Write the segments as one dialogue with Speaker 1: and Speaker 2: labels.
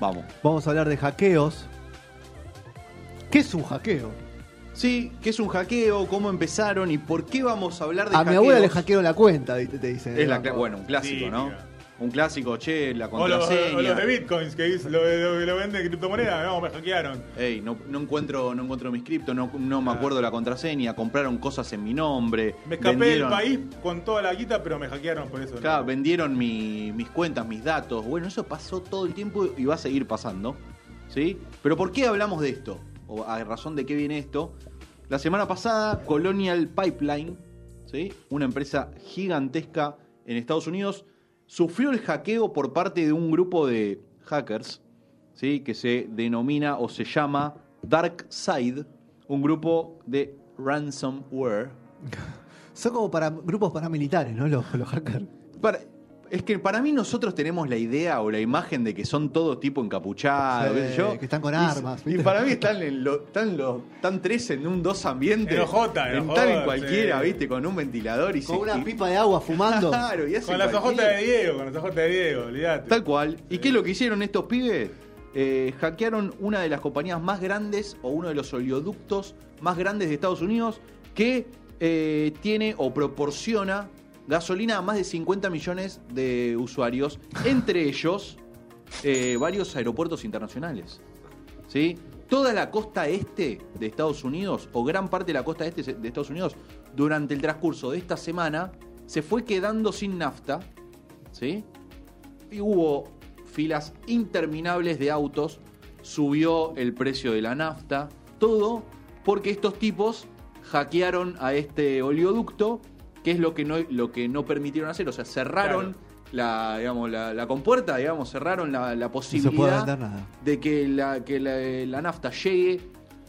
Speaker 1: Vamos.
Speaker 2: Vamos a hablar de hackeos. ¿Qué es un hackeo?
Speaker 1: Sí, ¿qué es un hackeo? ¿Cómo empezaron? ¿Y por qué vamos a hablar de
Speaker 2: A mi
Speaker 1: hackeos?
Speaker 2: abuela le hackearon la cuenta, ¿viste? te dicen.
Speaker 1: Es la bueno, un clásico, ¿no? Un clásico, che, la
Speaker 3: O
Speaker 1: contraseña.
Speaker 3: o los de bitcoins que dice- lo, lo, lo venden de criptomonedas, no, me hackearon.
Speaker 1: Ey, no, no encuentro, no encuentro mis criptos, no, no me acuerdo la contraseña, compraron cosas en mi nombre.
Speaker 3: Me escapé
Speaker 1: vendieron-
Speaker 3: del país con toda la guita, pero me hackearon por eso. ¿no?
Speaker 1: Claro, vendieron mi- mis cuentas, mis datos. Bueno, eso pasó todo el tiempo y va a seguir pasando. ¿Sí? Pero ¿por qué hablamos de esto? ¿O a razón de qué viene esto? La semana pasada, Colonial Pipeline, ¿sí? una empresa gigantesca en Estados Unidos, sufrió el hackeo por parte de un grupo de hackers, ¿sí? que se denomina o se llama Dark Side, un grupo de ransomware.
Speaker 2: Son como para grupos paramilitares, ¿no? Los, los hackers.
Speaker 1: Para- es que para mí nosotros tenemos la idea o la imagen de que son todos tipo encapuchados,
Speaker 2: Sí,
Speaker 1: yo.
Speaker 2: que están con armas,
Speaker 1: Y, para mí están, en lo- están, están tres en un dos ambientes.
Speaker 3: En OJ, en
Speaker 1: en
Speaker 3: OJ,
Speaker 1: Están en cualquiera,
Speaker 3: sí.
Speaker 1: ¿viste? Con un ventilador y
Speaker 2: Con
Speaker 1: se-
Speaker 2: una
Speaker 1: y-
Speaker 2: pipa de agua fumando.
Speaker 1: Claro, y hacen
Speaker 3: Con las
Speaker 1: cualquiera.
Speaker 3: de Diego, con las hojotas de Diego, olvídate.
Speaker 1: Tal cual. ¿Y qué es lo que hicieron estos pibes? Eh, hackearon una de las compañías más grandes o uno de los oleoductos más grandes de Estados Unidos que eh, tiene o proporciona gasolina a más de 50 millones de usuarios, entre ellos eh, varios aeropuertos internacionales. ¿Sí? Toda la costa este de Estados Unidos, o gran parte de la costa este de Estados Unidos, durante el transcurso de esta semana, se fue quedando sin nafta. ¿Sí? y hubo filas interminables de autos, subió el precio de la nafta, todo porque estos tipos hackearon a este oleoducto, que es lo que no, lo que no permitieron hacer, o sea, cerraron la, digamos, la, la compuerta, digamos, cerraron la, la
Speaker 2: No se puede
Speaker 1: posibilidad
Speaker 2: nada.
Speaker 1: de que, la, que la, la nafta llegue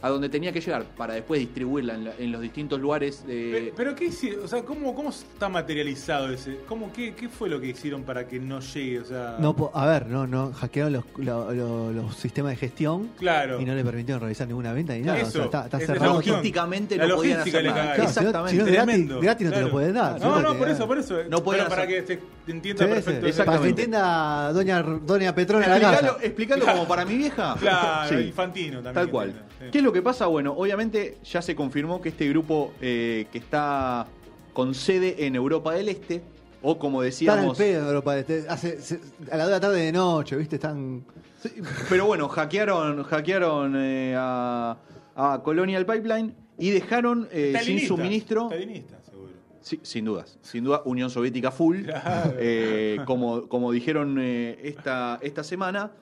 Speaker 1: a donde tenía que llegar para después distribuirla en, la- en los distintos lugares de...
Speaker 3: Pe- Pero qué hicieron, o sea, ¿cómo, cómo está materializado ese? ¿Cómo, qué, ¿Qué fue lo que hicieron para que no llegue? O sea,
Speaker 2: No, a ver, no, no, hackearon los, lo- lo- los sistemas de gestión
Speaker 3: claro.
Speaker 2: y no le permitieron realizar ninguna venta ni nada.
Speaker 3: Eso,
Speaker 2: o sea, está, está
Speaker 3: es
Speaker 2: cerrado.
Speaker 3: logística.
Speaker 1: Logísticamente
Speaker 3: La
Speaker 1: no podían
Speaker 3: logística
Speaker 1: hacer nada.
Speaker 2: Claro, si no-
Speaker 1: Exactamente.
Speaker 2: si no es gratis, gratis no te lo
Speaker 3: claro.
Speaker 2: pueden dar.
Speaker 3: No, no,
Speaker 2: que-
Speaker 3: por eso, por eso.
Speaker 1: No pueden
Speaker 3: Pero para
Speaker 1: hacer-
Speaker 3: que se entienda
Speaker 2: Sí, sí,
Speaker 3: perfecto.
Speaker 2: para
Speaker 3: ese-
Speaker 2: que
Speaker 1: Exactamente.
Speaker 2: entienda doña, doña Petrona la
Speaker 1: Explicalo,
Speaker 2: casa.
Speaker 1: explicalo como para mi vieja.
Speaker 3: Claro,
Speaker 1: Sí.
Speaker 3: infantino también.
Speaker 1: Tal
Speaker 3: que
Speaker 1: cual. ¿Qué es lo que pasa? Bueno, obviamente ya se confirmó que este grupo eh, que está con sede en Europa del Este, o como
Speaker 2: Están al
Speaker 1: decíamos.
Speaker 2: pedo en Europa. este, hace- se- a la de la tarde de noche, ¿viste? Están.
Speaker 1: Sí, Pero bueno, hackearon, hackearon eh, a, a Colonial Pipeline y dejaron eh, sin suministro.
Speaker 3: seguro.
Speaker 1: Sí, sin dudas, sin duda, Unión Soviética full,
Speaker 3: Claro.
Speaker 1: eh, como, como dijeron eh, esta, esta semana.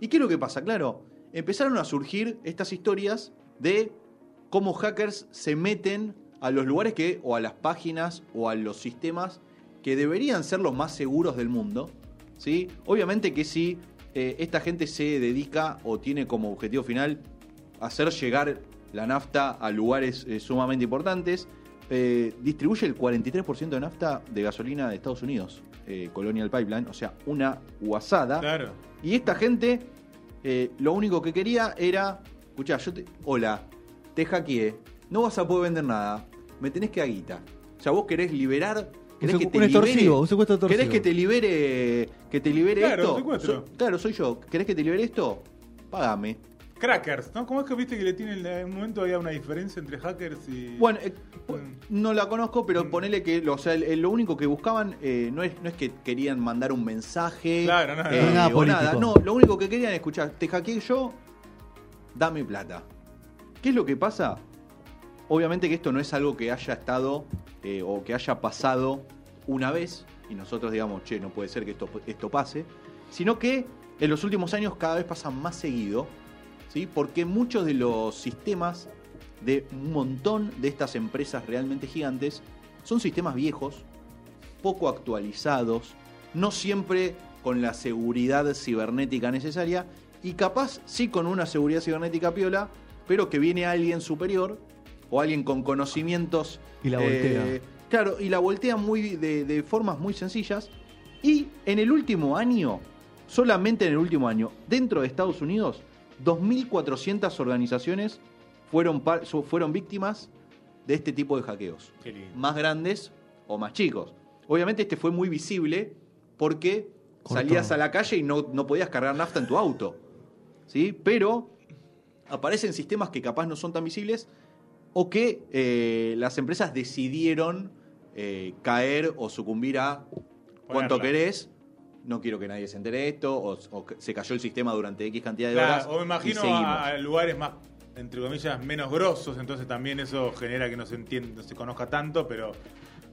Speaker 1: ¿Y qué es lo que pasa? Claro, empezaron a surgir estas historias de cómo hackers se meten a los lugares que, o a las páginas, o a los sistemas que deberían ser los más seguros del mundo. ¿sí? Obviamente que si eh, esta gente se dedica o tiene como objetivo final hacer llegar la nafta a lugares eh, sumamente importantes, eh, distribuye el 43% de nafta de gasolina de Estados Unidos, Colonial Pipeline, o sea, una guasada.
Speaker 3: Claro.
Speaker 1: Y esta gente eh, lo único que quería era, escuchá, yo te, hola, te hackeé, no vas a poder vender nada, me tenés que aguita. O sea, vos querés liberar, querés
Speaker 2: Un
Speaker 1: que te libere,
Speaker 2: un secuestro extorsivo.
Speaker 1: querés que te libere, que te libere
Speaker 3: Claro,
Speaker 1: esto.
Speaker 3: un secuestro.
Speaker 1: So- claro, soy yo. ¿Querés que te libere esto? Págame.
Speaker 3: Crackers, ¿no? ¿Cómo es que viste que le tienen en un momento había una diferencia entre hackers y.
Speaker 1: Bueno, eh,
Speaker 3: Mm.
Speaker 1: no la conozco, pero
Speaker 3: Mm.
Speaker 1: ponele que, lo- o sea, el- el- lo único que buscaban eh, no, es, no es que querían mandar un mensaje
Speaker 3: Claro, no,
Speaker 1: eh,
Speaker 2: no. Nada
Speaker 1: o nada. No, lo único que querían es escuchar, te hackeé yo, dame plata. ¿Qué es lo que pasa? Obviamente que esto no es algo que haya estado eh, o que haya pasado una vez y nosotros digamos, che, no puede ser que esto, esto pase, sino que en los últimos años cada vez pasa más seguido, ¿sí? porque muchos de los sistemas de un montón de estas empresas realmente gigantes son sistemas viejos, poco actualizados, no siempre con la seguridad cibernética necesaria y capaz sí con una seguridad cibernética piola, pero que viene alguien superior o alguien con conocimientos.
Speaker 2: Y la voltea.
Speaker 1: eh, claro, y la voltea muy de, de formas muy sencillas. Y en el último año, solamente en el último año, dentro de Estados Unidos, 2.400 organizaciones fueron, fueron víctimas de este tipo de hackeos
Speaker 3: Qué lindo.
Speaker 1: más grandes o más chicos. Obviamente este fue muy visible porque
Speaker 2: Cortó.
Speaker 1: salías a la calle y no, no podías cargar nafta en tu auto. ¿Sí? Pero aparecen sistemas que capaz no son tan visibles o que eh, las empresas decidieron eh, caer o sucumbir a cuánto
Speaker 3: Ponerla.
Speaker 1: querés. No quiero que nadie se entere de esto, o, o se cayó el sistema durante X cantidad de
Speaker 3: Claro,
Speaker 1: horas.
Speaker 3: o me imagino a, lugares más, entre comillas, menos grosos, entonces también eso genera que no se entienda, no se conozca tanto, pero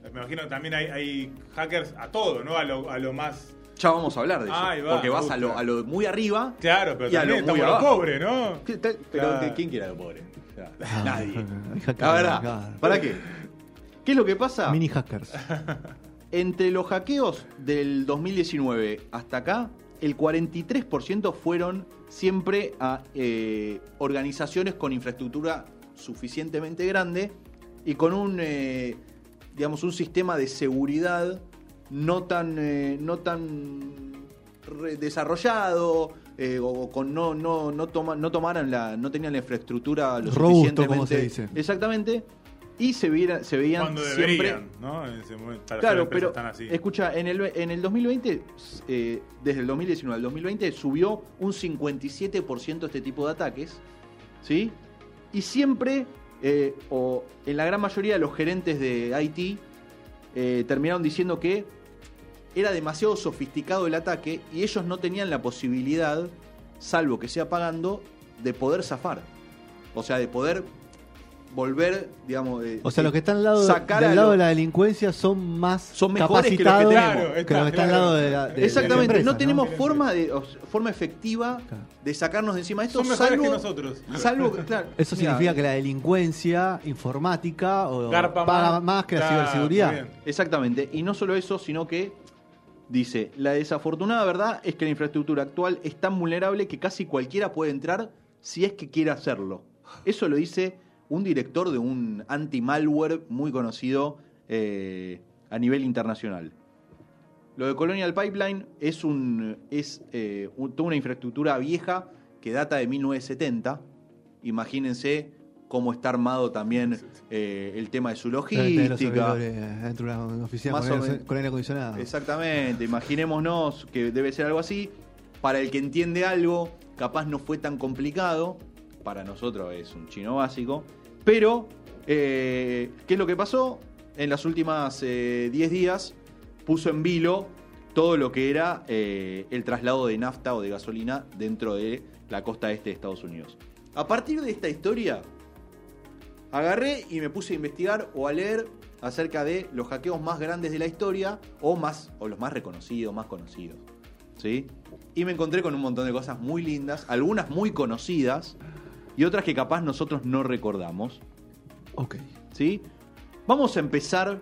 Speaker 3: me imagino que también hay, hay hackers a todo, ¿no? A lo, a lo más.
Speaker 1: Ya vamos a hablar de eso.
Speaker 3: Va,
Speaker 1: porque vas a lo, a lo muy arriba
Speaker 3: Claro, pero
Speaker 1: Y a lo muy
Speaker 3: estamos los
Speaker 1: abajo.
Speaker 3: pobres, ¿no?
Speaker 1: Pero
Speaker 3: Claro.
Speaker 1: ¿de ¿quién quiere a lo pobre? Nadie.
Speaker 2: hay hackers,
Speaker 1: La verdad. ¿Para qué? ¿Qué es lo que pasa?
Speaker 2: Mini hackers.
Speaker 1: Entre los hackeos del 2019 hasta acá, el 43% fueron siempre a eh, organizaciones con infraestructura suficientemente grande y con un, eh, digamos, un sistema de seguridad no tan, eh, no tan desarrollado eh, o con no no no toma- no tomaran la no tenían la infraestructura lo
Speaker 2: Robusto,
Speaker 1: suficientemente
Speaker 2: como se dice.
Speaker 1: exactamente y se viera- se veían
Speaker 3: Cuando
Speaker 1: siempre
Speaker 3: deberían, ¿no? En ese momento, para
Speaker 1: Claro, pero
Speaker 3: tan así.
Speaker 1: escucha, en el, en el 2020, eh, desde el 2019 al 2020, subió un 57% este tipo de ataques, ¿sí? Y siempre, eh, o en la gran mayoría de los gerentes de IT, eh, terminaron diciendo que era demasiado sofisticado el ataque y ellos no tenían la posibilidad, salvo que sea pagando, de poder zafar. O sea, de poder volver, digamos... eh,
Speaker 2: O sea, los que están al lado,
Speaker 1: sacar
Speaker 2: del lado
Speaker 1: lo-
Speaker 2: de la delincuencia son más
Speaker 1: Son mejores que los que
Speaker 2: capacitados
Speaker 1: tenemos.
Speaker 3: Claro,
Speaker 2: que los que están al lado de la, de- de la
Speaker 1: Exactamente,
Speaker 2: empresa,
Speaker 1: no tenemos
Speaker 3: ¿no?
Speaker 1: forma de o- forma efectiva
Speaker 2: Claro.
Speaker 1: de sacarnos de encima de esto,
Speaker 3: Son mejores
Speaker 1: salvo,
Speaker 3: que nosotros.
Speaker 1: salvo, claro,
Speaker 2: Eso
Speaker 1: mira,
Speaker 2: significa que la delincuencia informática o
Speaker 3: Garpa
Speaker 2: paga
Speaker 3: más.
Speaker 2: más que la
Speaker 3: Claro,
Speaker 2: ciberseguridad.
Speaker 1: Exactamente, y no solo eso, sino que dice, la desafortunada verdad es que la infraestructura actual es tan vulnerable que casi cualquiera puede entrar si es que quiere hacerlo. Eso lo dice un director de un anti-malware muy conocido eh, a nivel internacional. Lo de Colonial Pipeline es, un, es eh, un- toda una infraestructura vieja que data de 1970. Imagínense cómo está armado también eh, el tema de su logística.
Speaker 2: dentro de una oficina
Speaker 1: Más
Speaker 2: con, aire, con aire acondicionado.
Speaker 1: Exactamente, imaginémonos que debe ser algo así. Para el que entiende algo, capaz no fue tan complicado. Para nosotros es un chino básico. Pero, eh, ¿qué es lo que pasó? En las últimas 10 días puso en vilo todo lo que era eh, el traslado de nafta o de gasolina dentro de la costa este de Estados Unidos. A partir de esta historia, agarré y me puse a investigar o a leer acerca de los hackeos más grandes de la historia o más o los más reconocidos, más conocidos. ¿Sí? Y me encontré con un montón de cosas muy lindas, algunas muy conocidas y otras que capaz nosotros no recordamos.
Speaker 2: Ok.
Speaker 1: ¿Sí? Vamos a empezar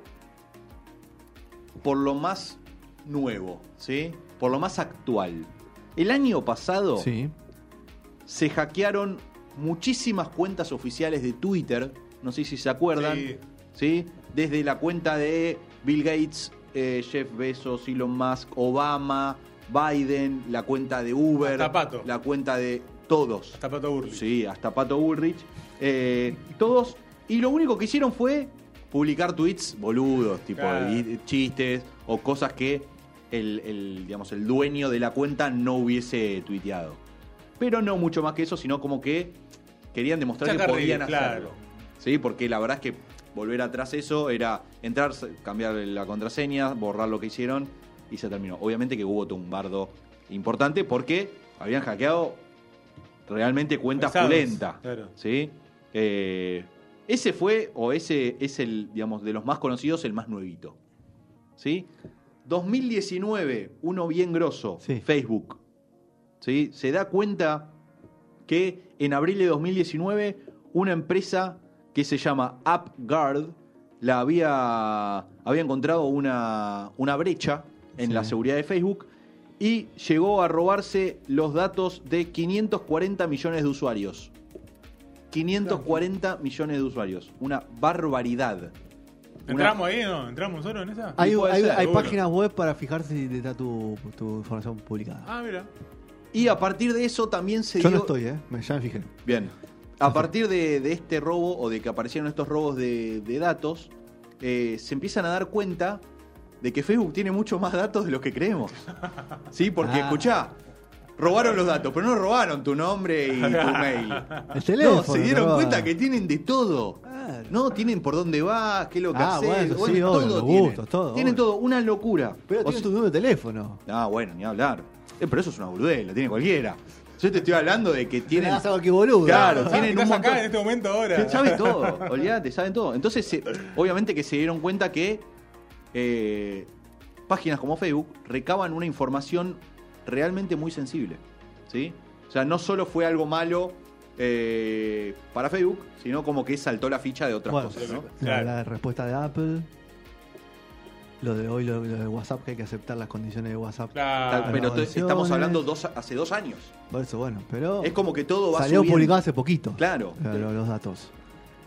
Speaker 1: por lo más nuevo, ¿sí? Por lo más actual. El año pasado
Speaker 2: Sí.
Speaker 1: se hackearon muchísimas cuentas oficiales de Twitter, no sé si se acuerdan,
Speaker 3: Sí.
Speaker 1: ¿sí? Desde la cuenta de Bill Gates, eh, Jeff Bezos, Elon Musk, Obama, Biden, la cuenta de Uber, la cuenta de todos.
Speaker 3: Hasta Pato Burley.
Speaker 1: Sí, hasta Pato Bullrich. Eh, todos. Y lo único que hicieron fue publicar tweets boludos, tipo
Speaker 3: Claro.
Speaker 1: y- chistes o cosas que el, el, digamos, el dueño de la cuenta no hubiese tuiteado. Pero no mucho más que eso, sino como que querían demostrar que podían
Speaker 3: claro.
Speaker 1: hacerlo. Sí, porque la verdad es que volver atrás eso era entrar, cambiar la contraseña, borrar lo que hicieron y se terminó. Obviamente que hubo un bardo importante porque habían hackeado realmente cuenta
Speaker 3: Pesados,
Speaker 1: pulenta.
Speaker 3: claro.
Speaker 1: ¿sí? Eh, ese fue, o ese es el, digamos, de los más conocidos, el más nuevito. ¿Sí? 2019, uno bien grosso,
Speaker 2: Sí.
Speaker 1: Facebook. ¿Sí? Se da cuenta que en abril de 2019 una empresa que se llama AppGuard la había, había encontrado una, una brecha en
Speaker 2: Sí.
Speaker 1: la seguridad de Facebook y llegó a robarse los datos de 540 millones de usuarios. 540 millones de usuarios. Una barbaridad.
Speaker 3: ¿Entramos ahí no? ¿Entramos nosotros en esa?
Speaker 2: Hay, páginas web para fijarse si está tu, tu información publicada.
Speaker 3: Ah, mira.
Speaker 1: Y a partir de eso también se
Speaker 2: Yo
Speaker 1: dio...
Speaker 2: no estoy, ¿eh? Me, ya me fijé.
Speaker 1: Bien. A partir de, de este robo o de que aparecieron estos robos de, de datos, eh, se empiezan a dar cuenta de que Facebook tiene mucho más datos de los que creemos. ¿Sí? Porque,
Speaker 2: Ah.
Speaker 1: escuchá, robaron los datos, pero no robaron tu nombre y tu mail.
Speaker 2: El teléfono.
Speaker 1: No, se dieron
Speaker 2: no.
Speaker 1: cuenta que tienen de todo.
Speaker 2: Claro.
Speaker 1: No, tienen por dónde vas, qué es lo que
Speaker 2: Ah,
Speaker 1: haces.
Speaker 2: bueno,
Speaker 1: bueno,
Speaker 2: sí,
Speaker 1: todo
Speaker 2: los
Speaker 1: tienen.
Speaker 2: gustos, todo,
Speaker 1: Tienen
Speaker 2: obvio.
Speaker 1: todo, una locura.
Speaker 2: Pero
Speaker 1: O
Speaker 2: tiene
Speaker 1: sea-
Speaker 2: tu número de teléfono.
Speaker 1: Ah, bueno, ni hablar. Eh, pero eso es una boludez, lo tiene cualquiera. Yo te estoy hablando de que
Speaker 2: Tienen...
Speaker 1: tienen...
Speaker 2: Te cualquier boludo.
Speaker 1: Claro,
Speaker 3: Ah,
Speaker 1: tienen un montón...
Speaker 3: acá en este momento ahora.
Speaker 1: Saben todo, olvídate, saben todo. Entonces, se- obviamente que se dieron cuenta que eh, páginas como Facebook recaban una información realmente muy sensible. ¿sí? O sea, no solo fue algo malo eh, para Facebook, sino como que saltó la ficha de otras
Speaker 2: Bueno,
Speaker 1: cosas. ¿no?
Speaker 2: La, respuesta de Apple. Lo de hoy, lo, lo de WhatsApp, que hay que aceptar las condiciones de WhatsApp.
Speaker 3: Claro.
Speaker 1: Pero estamos hablando dos, hace dos años.
Speaker 2: Por eso, bueno, pero.
Speaker 1: Es como que todo va
Speaker 2: Salió
Speaker 1: subiendo.
Speaker 2: publicado hace poquito.
Speaker 1: Claro.
Speaker 2: lo- lo- los datos.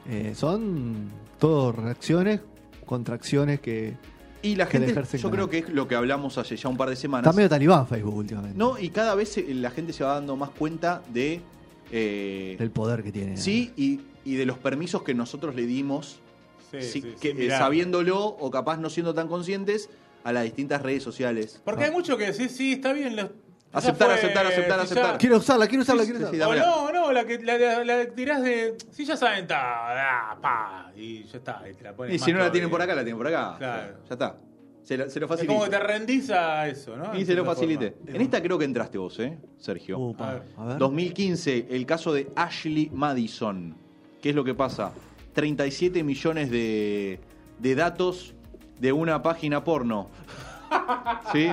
Speaker 2: Eh, son todo reacciones, contracciones que.
Speaker 1: Y la gente, yo creo que es lo que hablamos hace ya un par de semanas.
Speaker 2: Está medio talibán Facebook últimamente.
Speaker 1: No, y cada vez se- la gente se va dando más cuenta de. eh,
Speaker 2: Del poder que tiene.
Speaker 1: sí, y, y de los permisos que nosotros le dimos,
Speaker 3: Sí,
Speaker 1: sí,
Speaker 3: sí,
Speaker 1: que,
Speaker 3: sí,
Speaker 1: eh, sabiéndolo o capaz no siendo tan conscientes, a las distintas redes sociales.
Speaker 3: Porque hay mucho que decir, sí, está bien. los-
Speaker 1: Aceptar,
Speaker 3: fue-
Speaker 1: aceptar, aceptar,
Speaker 3: si
Speaker 1: aceptar.
Speaker 3: ya-
Speaker 2: Quiero usarla, quiero usarla,
Speaker 1: Sí,
Speaker 2: quiero usarla.
Speaker 1: sí,
Speaker 3: O no, no, la que la, la- tirás de. Si ya saben, está. ah, pa, y ya está. Y, te la pones
Speaker 1: Y si no la tienen por acá, la tienen por acá.
Speaker 3: Claro.
Speaker 1: Ya está. Se, lo- se lo
Speaker 3: Es
Speaker 1: facilita.
Speaker 3: como que te rendís a eso, ¿no?
Speaker 1: Y
Speaker 3: En
Speaker 1: se lo
Speaker 3: cierta
Speaker 1: facilite.
Speaker 3: forma.
Speaker 1: En esta creo que entraste vos, ¿eh, Sergio?
Speaker 2: Upa,
Speaker 3: A ver.
Speaker 2: a ver.
Speaker 1: 2015, el caso de Ashley Madison. ¿Qué es lo que pasa? 37 millones de, de datos de una página porno. ¿Sí?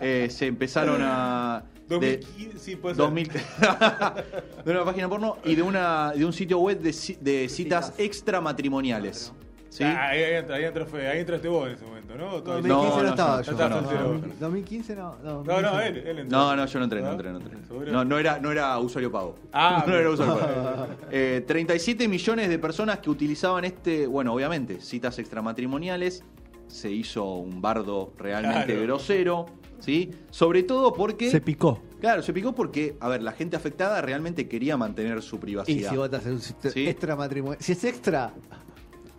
Speaker 1: Eh, se empezaron a. de-
Speaker 3: 2015, sí, puede ser.
Speaker 1: 2000 de una página porno y de una de un sitio web de, ci- de citas extramatrimoniales. ¿Sí?
Speaker 3: Ah, ahí, ahí, entra- ahí entró ahí entraste vos en ese momento, ¿no? Todavía-
Speaker 2: 2015 no,
Speaker 1: no,
Speaker 2: estaba
Speaker 1: yo-
Speaker 2: no,
Speaker 3: soltero.
Speaker 2: 2015 no. No,
Speaker 3: No, no, él, él entró.
Speaker 1: No, no, yo no entré, no entré, no entré. No, no era, no era usuario pago.
Speaker 3: Ah,
Speaker 1: no era usuario pago. Eh, 37 millones de personas que utilizaban este, bueno, obviamente, citas extramatrimoniales. Se hizo un bardo realmente
Speaker 3: Claro.
Speaker 1: grosero, ¿sí? Sobre todo porque.
Speaker 2: Se picó.
Speaker 1: Claro, se picó porque, a ver, la gente afectada realmente quería mantener su
Speaker 2: Y
Speaker 1: privacidad.
Speaker 2: si vos te haces un
Speaker 1: Sí.
Speaker 2: extra matrimonio. Si es extra,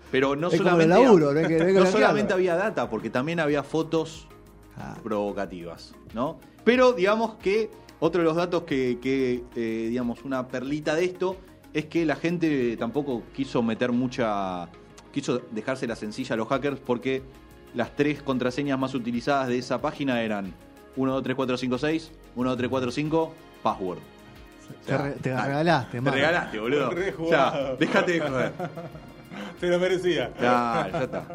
Speaker 1: Pero no
Speaker 2: Es
Speaker 1: solamente,
Speaker 2: laburo, no hay que- no hay que
Speaker 1: no
Speaker 2: blanquearlo.
Speaker 1: solamente había data, porque también había fotos
Speaker 2: ah,
Speaker 1: provocativas, ¿no? Pero digamos que otro de los datos que, que, eh, digamos, una perlita de esto es que la gente tampoco quiso meter mucha, quiso dejársela sencilla a los hackers porque las tres contraseñas más utilizadas de esa página eran 123456, 12345, password. O sea,
Speaker 2: te, re- te regalaste,
Speaker 1: Te regalaste, boludo. O sea, déjate de joder.
Speaker 3: Se lo merecía.
Speaker 1: Claro, ya está.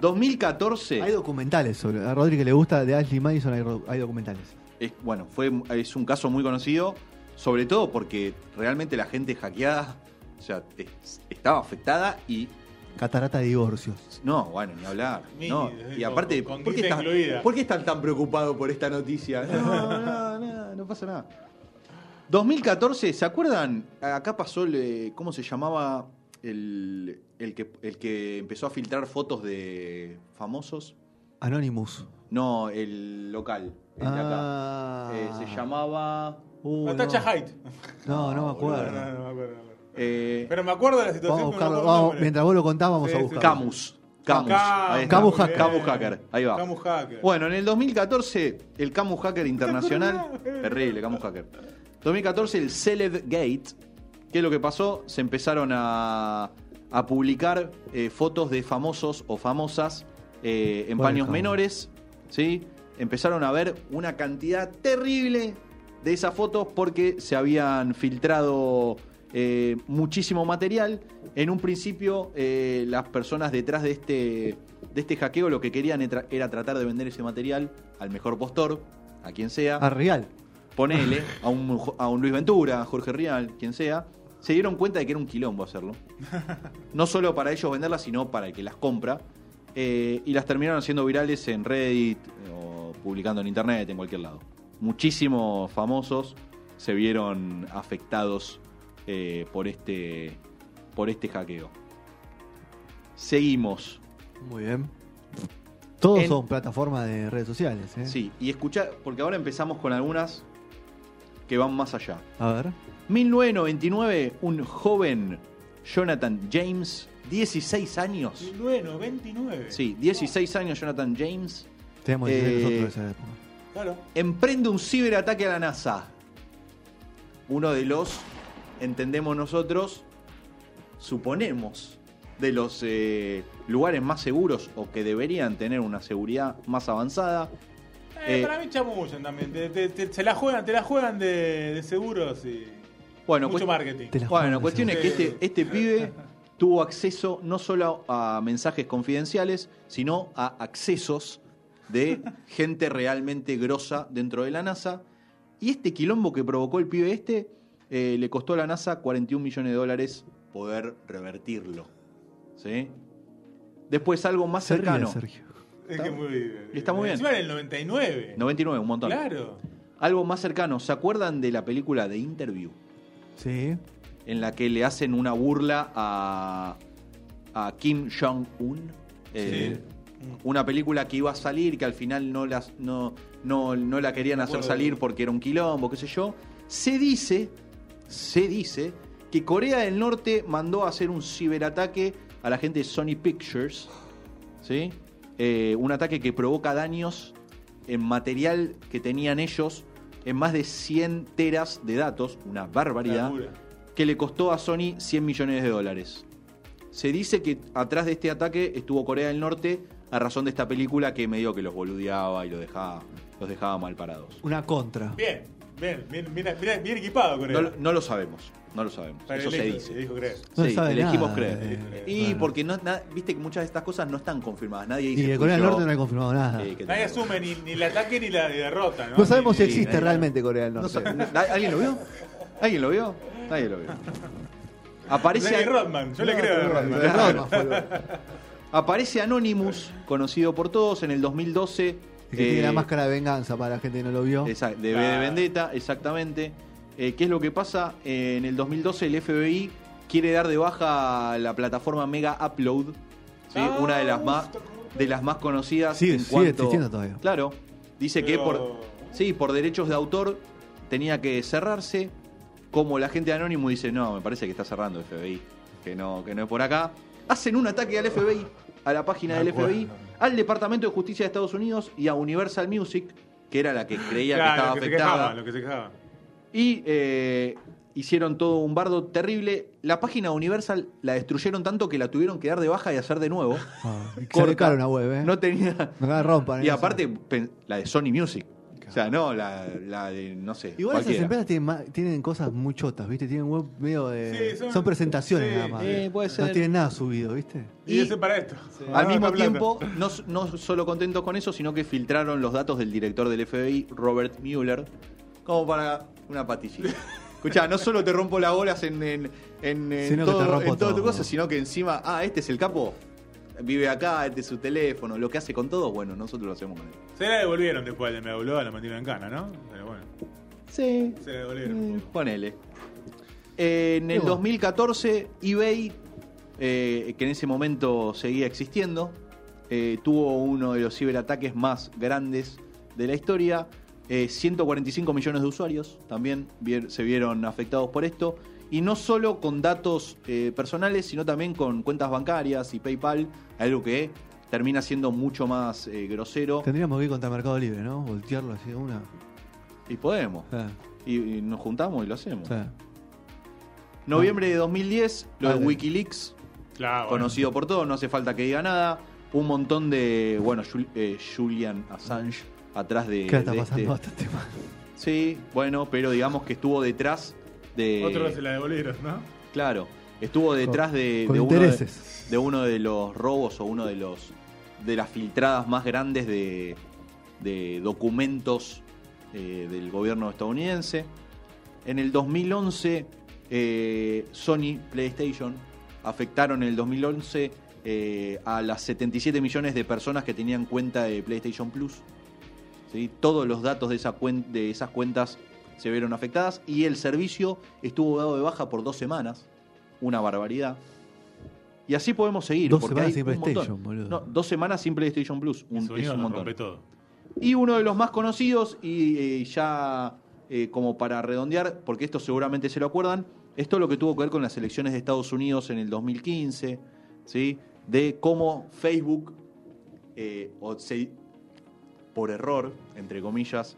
Speaker 1: 2014.
Speaker 2: Hay documentales sobre. A Rodri que le gusta de Ashley Madison, hay, documentales.
Speaker 1: es, bueno, fue, es un caso muy conocido, sobre todo porque realmente la gente hackeada, o sea, es- estaba afectada y
Speaker 2: Catarata de divorcios.
Speaker 1: no, bueno, ni hablar.
Speaker 3: Mi-
Speaker 1: no. Y aparte,
Speaker 3: con
Speaker 1: ¿por, qué por están tan preocupados por esta noticia? No, no, no, no pasa nada. 2014, ¿se acuerdan? Acá pasó, el, ¿cómo se llamaba el, el, que, el que empezó a filtrar fotos de famosos?
Speaker 2: Anonymous.
Speaker 1: No, el local, el de acá.
Speaker 2: Ah.
Speaker 1: Eh, se llamaba...
Speaker 2: Uh,
Speaker 3: Natacha
Speaker 2: no.
Speaker 3: Height.
Speaker 2: No, no me acuerdo.
Speaker 3: No, no, no me acuerdo.
Speaker 1: Eh,
Speaker 3: Pero me acuerdo de la situación.
Speaker 2: Vamos buscarlo. vamos, mientras vos lo contás, vamos
Speaker 3: Sí,
Speaker 2: a
Speaker 3: sí.
Speaker 2: buscarlo.
Speaker 1: Camus. Camus. Ahí.
Speaker 2: Camus Hacker.
Speaker 1: Camus Hacker. Ahí va.
Speaker 3: Camus Hacker.
Speaker 1: Bueno, en el 2014, el Camus Hacker Internacional. Terrible, Camus Hacker. 2014, el Celeb Gate. ¿Qué es lo que pasó? Se empezaron a, a publicar eh, fotos de famosos o famosas eh, en paños
Speaker 2: Camus.
Speaker 1: menores. ¿sí? Empezaron a ver una cantidad terrible de esas fotos porque se habían filtrado eh, muchísimo material. En un principio, eh, las personas detrás de este, de este hackeo lo que querían era, tratar de vender ese material al mejor postor, a quien sea.
Speaker 2: A Real.
Speaker 1: Ponele a un, a un Luis Ventura, a Jorge Rial, quien sea. Se dieron cuenta de que era un quilombo hacerlo. No solo para ellos venderlas, sino para el que las compra. Eh, y las terminaron haciendo virales en Reddit o publicando en internet, en cualquier lado. muchísimos famosos se vieron afectados eh, por este por este hackeo. Seguimos.
Speaker 2: Muy bien. Todos
Speaker 1: En-
Speaker 2: son plataformas de redes sociales, ¿eh?
Speaker 1: Sí, y escucha, porque ahora empezamos con algunas que van más allá.
Speaker 2: A ver.
Speaker 1: 1999, un joven Jonathan James, 16 años.
Speaker 3: Bueno, 29.
Speaker 1: Sí, 16 años Jonathan James,
Speaker 2: Tenemos
Speaker 1: Eh,
Speaker 2: 16 nosotros esa época.
Speaker 3: Claro.
Speaker 1: emprende un ciberataque a la NASA. Uno de los, entendemos nosotros, suponemos, de los eh, lugares más seguros o que deberían tener una seguridad más avanzada.
Speaker 3: Eh,
Speaker 1: Eh,
Speaker 3: para mí chamullan también. Te- te- te- se la juegan, te la juegan de, de seguros y
Speaker 1: Bueno,
Speaker 3: mucho marketing.
Speaker 1: Bueno, cuestión es que este, este pibe tuvo acceso no solo a mensajes confidenciales, sino a accesos de gente realmente grosa dentro de la NASA. Y este quilombo que provocó el pibe este eh, le costó a la NASA 41 millones de dólares poder revertirlo. ¿Sí? Después algo más
Speaker 2: Se ríe,
Speaker 1: cercano.
Speaker 2: Sergio.
Speaker 3: Es que muy,
Speaker 1: Y está muy bien.
Speaker 3: Encima en el 99.
Speaker 1: 99, un montón.
Speaker 3: Claro.
Speaker 1: Algo más cercano. ¿Se acuerdan de la película The Interview?
Speaker 2: Sí.
Speaker 1: en la que le hacen una burla a, a Kim Jong-un. Eh, Una película que iba a salir, que al final no, las, no, no, no la querían hacer salir
Speaker 3: de-
Speaker 1: porque era un quilombo, qué sé yo. Se dice, se dice que Corea del Norte mandó a hacer un ciberataque a la gente de Sony Pictures. ¿sí? Eh, un ataque que provoca daños en material que tenían ellos en más de 100 teras de datos, una barbaridad que le costó a Sony 100 millones de dólares. Se dice que atrás de este ataque estuvo Corea del Norte a razón de esta película que medio que los boludeaba y los dejaba, los dejaba mal parados.
Speaker 2: Una contra.
Speaker 3: Bien, bien, bien, bien, bien, bien equipado con
Speaker 1: No,
Speaker 3: él.
Speaker 1: lo- no lo sabemos, no lo sabemos.
Speaker 3: Pero
Speaker 1: Eso se
Speaker 3: dijo-
Speaker 1: dice.
Speaker 3: dijo creer.
Speaker 2: No se
Speaker 1: Sí,
Speaker 2: sabe
Speaker 1: elegimos
Speaker 2: nada,
Speaker 1: creer.
Speaker 2: eh,
Speaker 1: Y
Speaker 2: bueno.
Speaker 1: porque no, na- viste que muchas de estas cosas no están confirmadas. Nadie dice.
Speaker 2: Y de Corea del. Norte no hay confirmado nada.
Speaker 3: Nadie asume ni, ni el ataque ni la derrota, ¿no?
Speaker 2: No sabemos si existe
Speaker 1: nadie-
Speaker 2: realmente Corea del
Speaker 1: No
Speaker 2: Norte.
Speaker 1: ¿Alguien lo vio? ¿Alguien lo vio? Nadie lo vio. Aparece.
Speaker 3: Lenny Rodman, yo le
Speaker 2: No,
Speaker 3: creo a Rodman.
Speaker 1: Aparece Anonymous, conocido por todos, en el 2012.
Speaker 2: El que tiene
Speaker 1: eh,
Speaker 2: la máscara de venganza para la gente que no lo vio.
Speaker 1: De
Speaker 3: Ah.
Speaker 1: Vendetta, exactamente. Eh, ¿Qué es lo que pasa? Eh, en el 2012 el FBI quiere dar de baja la plataforma Mega Upload, ¿sí?
Speaker 3: Ah,
Speaker 1: una de las más de las más conocidas
Speaker 2: Sigue-
Speaker 1: en
Speaker 2: sigue
Speaker 1: cuanto
Speaker 2: existiendo todavía.
Speaker 1: Claro, dice que por sí, por derechos de autor tenía que cerrarse. Como la gente de Anonymous dice, "No, me parece que está cerrando el FBI, que no que no es por acá." Hacen un ataque al FBI, a la página del
Speaker 3: acuerdo.
Speaker 1: FBI, al Departamento de Justicia de Estados Unidos y a Universal Music, que era la que creía que estaba
Speaker 3: lo que se
Speaker 1: afectada.
Speaker 3: quejaba, lo que se quejaba.
Speaker 1: Y eh, hicieron todo un bardo terrible. La página de Universal la destruyeron tanto que la tuvieron que dar de baja y hacer de nuevo.
Speaker 2: Ah, y se una web, ¿eh?
Speaker 1: No tenía.
Speaker 2: No la rompan.
Speaker 1: Y
Speaker 2: eso.
Speaker 1: aparte, la de Sony Music. O sea, no, la, la de, no sé.
Speaker 2: Igual esas empresas tienen, ma- tienen cosas muy chotas, ¿viste? Tienen web medio de.
Speaker 3: Sí,
Speaker 2: son,
Speaker 3: son-
Speaker 2: presentaciones
Speaker 3: sí,
Speaker 2: nada más.
Speaker 1: eh, puede
Speaker 2: No
Speaker 1: ser.
Speaker 2: tienen nada subido, ¿viste?
Speaker 3: Y,
Speaker 1: Y-
Speaker 3: ese para esto.
Speaker 1: Al
Speaker 3: Ah,
Speaker 1: mismo
Speaker 3: esta plata.
Speaker 1: tiempo, no, no solo contentos con eso, sino que filtraron los datos del director del FBI, Robert Mueller, como para una patillita. Escuchá, no solo te rompo las bolas en, en, en, en
Speaker 2: Sino que te
Speaker 1: todo,
Speaker 2: rompo
Speaker 1: en tu
Speaker 2: todo.
Speaker 1: cosa, sino que encima, ah, este es el capo, vive acá, este es su teléfono, lo que hace con todo, bueno, nosotros lo hacemos con él.
Speaker 3: Se la devolvieron después de Me Habló, la metieron en cana, ¿no? Pero bueno,
Speaker 1: Sí,
Speaker 3: se la devolvieron.
Speaker 1: Eh, ponele. En el
Speaker 2: bueno.
Speaker 1: 2014, eBay, eh, que en ese momento seguía existiendo, eh, tuvo uno de los ciberataques más grandes de la historia. Eh, 145 millones de usuarios también vier- se vieron afectados por esto. Y no solo con datos eh, personales, sino también con cuentas bancarias y PayPal, algo que termina siendo mucho más eh, grosero.
Speaker 2: Tendríamos que ir contra Mercado Libre, ¿no? Voltearlo así de una.
Speaker 1: Y podemos. Y, y nos juntamos y lo hacemos. Noviembre de 2010, lo de. Wikileaks,
Speaker 3: Claro, bueno.
Speaker 1: conocido por todos, no hace falta que diga nada. Un montón de, bueno, Jul- eh, Julian Assange atrás de,
Speaker 2: que la está
Speaker 1: de
Speaker 2: pasando
Speaker 1: este-
Speaker 2: bastante mal.
Speaker 1: Sí, bueno, pero digamos que estuvo detrás de...
Speaker 3: Otro se la devolvieron, ¿no?
Speaker 1: Claro, estuvo detrás de,
Speaker 2: Con
Speaker 1: de uno de, de uno de los robos o uno de los de las filtradas más grandes de, de documentos eh, del gobierno estadounidense. En el 2011, eh, Sony PlayStation afectaron en el 2011 eh, a las 77 millones de personas que tenían cuenta de PlayStation Plus. ¿sí? Todos los datos de, esa cuen- de esas cuentas se vieron afectadas y el servicio estuvo dado de baja por dos semanas. Una barbaridad. Y así podemos seguir.
Speaker 2: Dos
Speaker 1: porque
Speaker 2: semanas
Speaker 1: hay
Speaker 2: sin. PlayStation, boludo.
Speaker 1: No, dos semanas sin PlayStation Plus. Un, es montón.
Speaker 3: rompe todo.
Speaker 1: Y uno de los más conocidos, y eh, ya eh, como para redondear, porque esto seguramente se lo acuerdan, esto es lo que tuvo que ver con las elecciones de Estados Unidos en el 2015, ¿sí? de cómo Facebook, eh, o se- por error, entre comillas,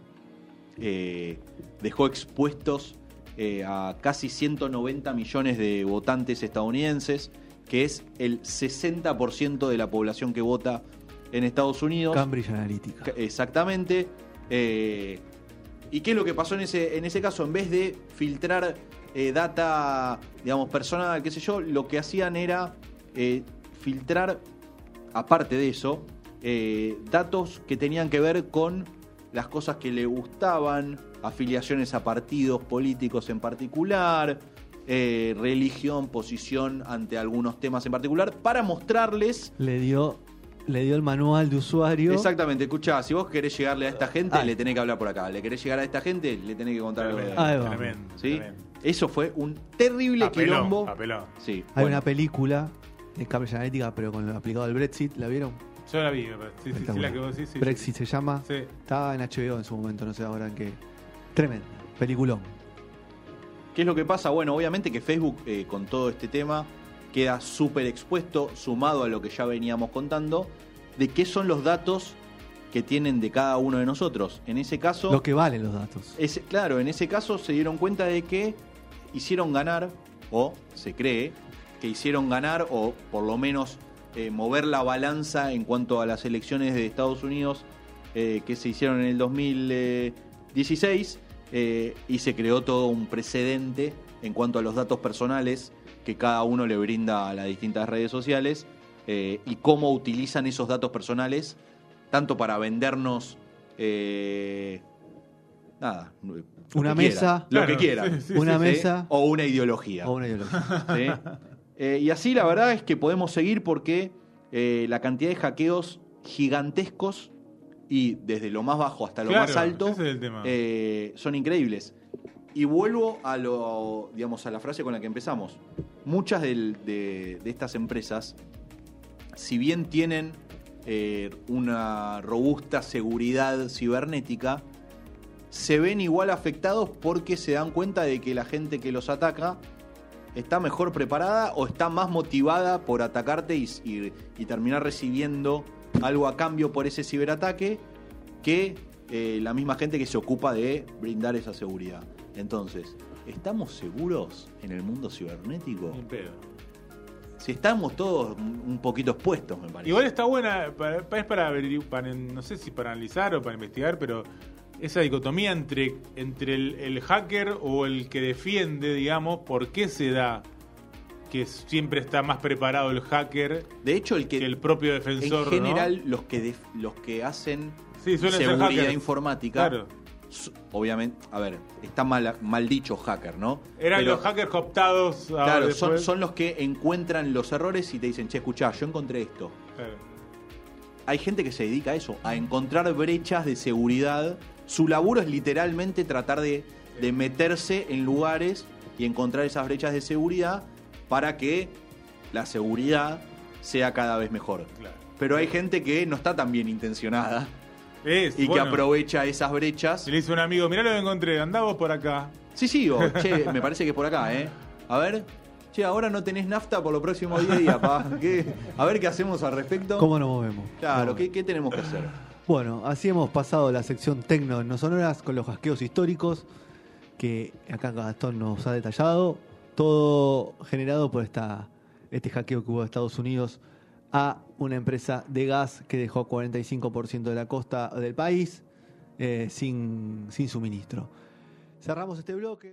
Speaker 1: eh, dejó expuestos eh, a casi 190 millones de votantes estadounidenses, que es el 60% de la población que vota en Estados Unidos.
Speaker 2: Cambridge Analytica.
Speaker 1: Ca- Exactamente. Eh, ¿Y qué es lo que pasó en ese, en ese caso? En vez de filtrar eh, data, digamos, personal, qué sé yo, lo que hacían era eh, filtrar, aparte de eso, datos que tenían que ver con las cosas que le gustaban, afiliaciones a partidos políticos en particular, eh, religión, posición ante algunos temas en particular, para mostrarles
Speaker 2: Le dio, le dio el manual de usuario.
Speaker 1: Exactamente, escuchá, si vos querés llegarle a esta gente,
Speaker 2: Ay.
Speaker 1: le tenés que hablar por acá. Le querés llegar a esta gente, le tenés que contar algo
Speaker 3: Tremendo,
Speaker 2: Ahí va.
Speaker 3: tremendo,
Speaker 1: ¿Sí?
Speaker 3: tremendo.
Speaker 1: Eso fue un terrible
Speaker 3: Apeló,
Speaker 1: quilombo.
Speaker 3: apeló.
Speaker 1: Sí,
Speaker 2: Hay
Speaker 1: bueno.
Speaker 2: una película de Cambridge Analytica, pero con lo aplicado al Brexit, ¿la vieron?
Speaker 3: Yo la vi, me parece. sí, sí, sí, la que vos decís, sí,
Speaker 2: Brexit se llama.
Speaker 3: Sí.
Speaker 2: Estaba en HBO en su momento, no sé ahora en qué. Tremendo. Peliculón.
Speaker 1: ¿Qué es lo que pasa? Bueno, obviamente que Facebook eh, con todo este tema queda súper expuesto, sumado a lo que ya veníamos contando, de qué son los datos que tienen de cada uno de nosotros. En ese caso...
Speaker 2: Lo que valen los datos.
Speaker 1: Ese- claro, en ese caso se dieron cuenta de que hicieron ganar, o se cree, que hicieron ganar, o por lo menos eh, mover la balanza en cuanto a las elecciones de Estados Unidos eh, que se hicieron en el 2016, eh, y se creó todo un precedente en cuanto a los datos personales que cada uno le brinda a las distintas redes sociales eh, y cómo utilizan esos datos personales tanto para vendernos eh, nada
Speaker 2: Una mesa.
Speaker 1: lo que
Speaker 3: sí, sí,
Speaker 2: Una
Speaker 1: ¿sí?
Speaker 2: mesa
Speaker 1: o una ideología
Speaker 2: o una ideología.
Speaker 1: Eh, y así la verdad es que podemos seguir porque eh, la cantidad de hackeos gigantescos y desde lo más bajo hasta lo
Speaker 3: Claro,
Speaker 1: más alto
Speaker 3: ese es el tema.
Speaker 1: eh, son increíbles. Y vuelvo a lo, digamos, a la frase con la que empezamos. Muchas del- de, de estas empresas, si bien tienen una robusta seguridad cibernética, se ven igual afectados porque se dan cuenta de que la gente que los ataca está mejor preparada o está más motivada por atacarte y, y- y terminar recibiendo algo a cambio por ese ciberataque que eh, la misma gente que se ocupa de brindar esa seguridad. Entonces, ¿estamos seguros en el mundo cibernético?
Speaker 3: Ni en pedo.
Speaker 1: Si estamos todos un poquito expuestos, me parece.
Speaker 3: Igual está buena, es para, para- no sé si para analizar o para investigar, pero esa dicotomía entre, entre el, el hacker o el que defiende, digamos, ¿por qué se da que siempre está más preparado el hacker
Speaker 1: de hecho, el que,
Speaker 3: que el propio defensor?
Speaker 1: en general los que def- los que hacen seguridad informática,
Speaker 3: Claro.
Speaker 1: obviamente, a ver, está mal, mal dicho hacker, ¿no?
Speaker 3: Eran
Speaker 1: Pero-
Speaker 3: los hackers cooptados. ahora
Speaker 1: Claro, son, son los que encuentran los errores y te dicen, che, escuchá, yo encontré esto.
Speaker 3: Claro.
Speaker 1: Hay gente que se dedica a eso, a encontrar brechas de seguridad. Su laburo es literalmente tratar de, de meterse en lugares y encontrar esas brechas de seguridad para que la seguridad sea cada vez mejor.
Speaker 3: Claro.
Speaker 1: Pero hay gente que no está tan bien intencionada
Speaker 3: Es,
Speaker 1: y
Speaker 3: bueno,
Speaker 1: que aprovecha esas brechas.
Speaker 3: y le dice un amigo, mirá lo que encontré, andá vos por acá.
Speaker 1: Sí, sí, o, che, me parece que es por acá, ¿eh? A ver, che, ahora no tenés nafta por los próximos 10 días, pa. ¿Qué? A ver qué hacemos al respecto.
Speaker 2: ¿Cómo nos movemos?
Speaker 1: Claro,
Speaker 2: No.
Speaker 1: ¿qué, qué tenemos que hacer?
Speaker 2: Bueno, así hemos pasado la sección tecno en no sonoras con los hackeos históricos que acá Gastón nos ha detallado. Todo generado por esta, este hackeo que hubo de Estados Unidos a una empresa de gas que dejó 45% de la costa del país eh, sin, sin suministro. Cerramos este bloque.